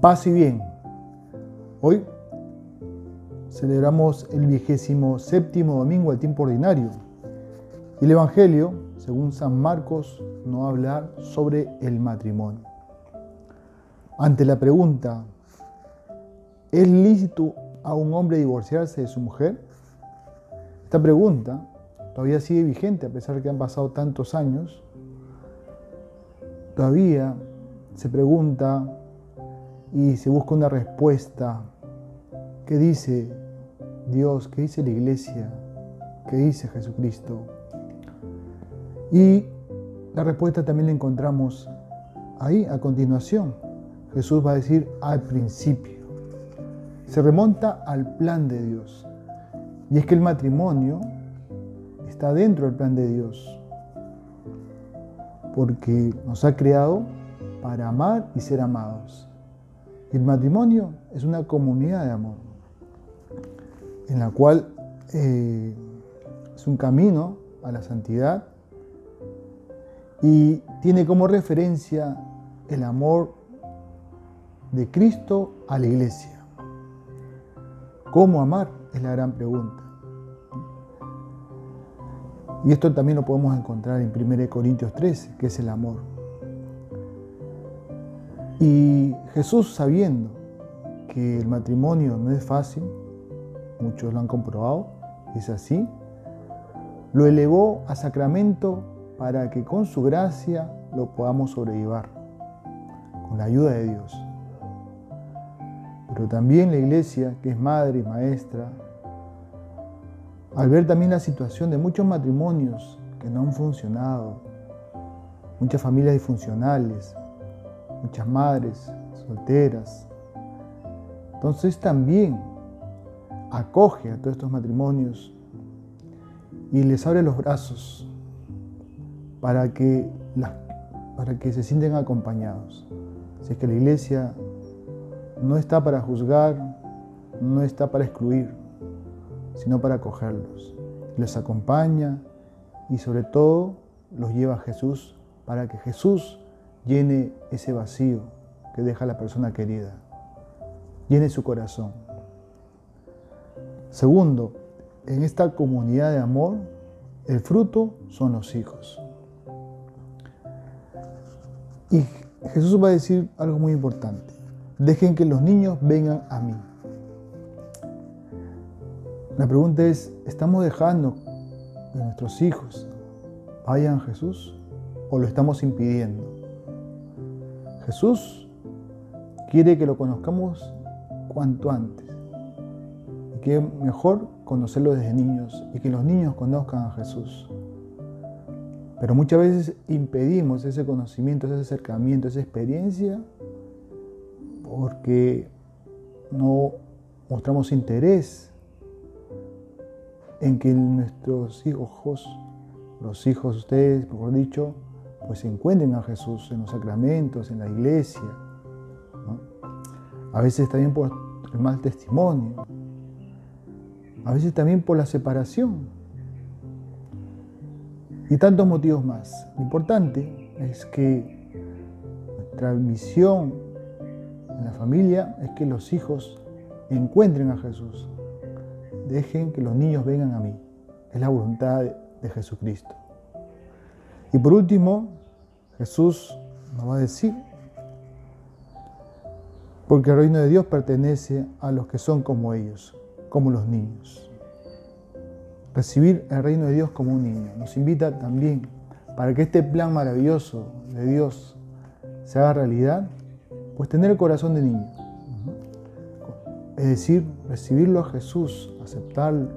Paz y bien. Hoy celebramos el vigésimo séptimo domingo del tiempo ordinario. Y el Evangelio, según San Marcos, nos va a hablar sobre el matrimonio. Ante la pregunta, ¿es lícito a un hombre divorciarse de su mujer? Esta pregunta todavía sigue vigente a pesar de que han pasado tantos años. Todavía se pregunta y se busca una respuesta. ¿Qué dice Dios? ¿Qué dice la iglesia? ¿Qué dice Jesucristo? Y la respuesta también la encontramos ahí a continuación. Jesús va a decir al principio. Se remonta al plan de Dios. Y es que el matrimonio está dentro del plan de Dios. Porque nos ha creado para amar y ser amados. El matrimonio es una comunidad de amor, en la cual eh, es un camino a la santidad y tiene como referencia el amor de Cristo a la iglesia. ¿Cómo amar? Es la gran pregunta. Y esto también lo podemos encontrar en 1 Corintios 13, que es el amor. Y Jesús sabiendo que el matrimonio no es fácil, muchos lo han comprobado, es así, lo elevó a sacramento para que con su gracia lo podamos sobrellevar, con la ayuda de Dios. Pero también la iglesia, que es madre y maestra, al ver también la situación de muchos matrimonios que no han funcionado, muchas familias disfuncionales, muchas madres solteras. Entonces también acoge a todos estos matrimonios y les abre los brazos para que, para que se sienten acompañados. Si es que la iglesia no está para juzgar, no está para excluir, sino para acogerlos. Les acompaña y sobre todo los lleva a Jesús para que Jesús llene ese vacío que deja la persona querida, llene su corazón. Segundo, en esta comunidad de amor, el fruto son los hijos. Y Jesús va a decir algo muy importante. Dejen que los niños vengan a mí. La pregunta es, ¿estamos dejando que nuestros hijos vayan a Jesús o lo estamos impidiendo? Jesús quiere que lo conozcamos cuanto antes. Y que mejor conocerlo desde niños y que los niños conozcan a Jesús. Pero muchas veces impedimos ese conocimiento, ese acercamiento, esa experiencia porque no mostramos interés en que nuestros hijos, los hijos de ustedes, mejor dicho, pues encuentren a Jesús en los sacramentos, en la iglesia. A veces también por el mal testimonio. A veces también por la separación. Y tantos motivos más. Lo importante es que nuestra misión en la familia es que los hijos encuentren a Jesús. Dejen que los niños vengan a mí. Es la voluntad de Jesucristo. Y por último, Jesús nos va a decir, porque el reino de Dios pertenece a los que son como ellos, como los niños. Recibir el reino de Dios como un niño nos invita también para que este plan maravilloso de Dios se haga realidad, pues tener el corazón de niño. Es decir, recibirlo a Jesús, aceptarlo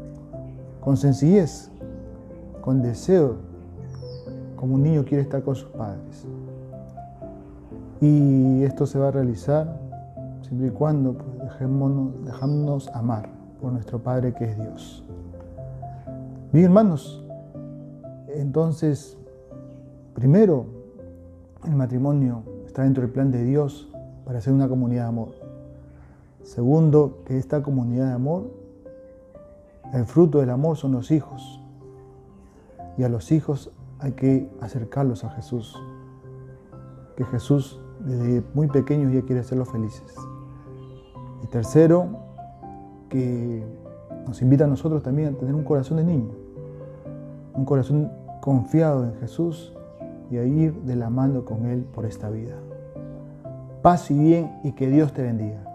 con sencillez, con deseo como un niño quiere estar con sus padres. Y esto se va a realizar siempre y cuando pues, amar por nuestro Padre que es Dios. Bien, hermanos, entonces, primero, el matrimonio está dentro del plan de Dios para ser una comunidad de amor. Segundo, que esta comunidad de amor, el fruto del amor son los hijos. Y a los hijos hay que acercarlos a Jesús. Que Jesús desde muy pequeños ya quiere hacerlos felices. Y tercero, que nos invita a nosotros también a tener un corazón de niño, un corazón confiado en Jesús y a ir de la mano con Él por esta vida. Paz y bien y que Dios te bendiga.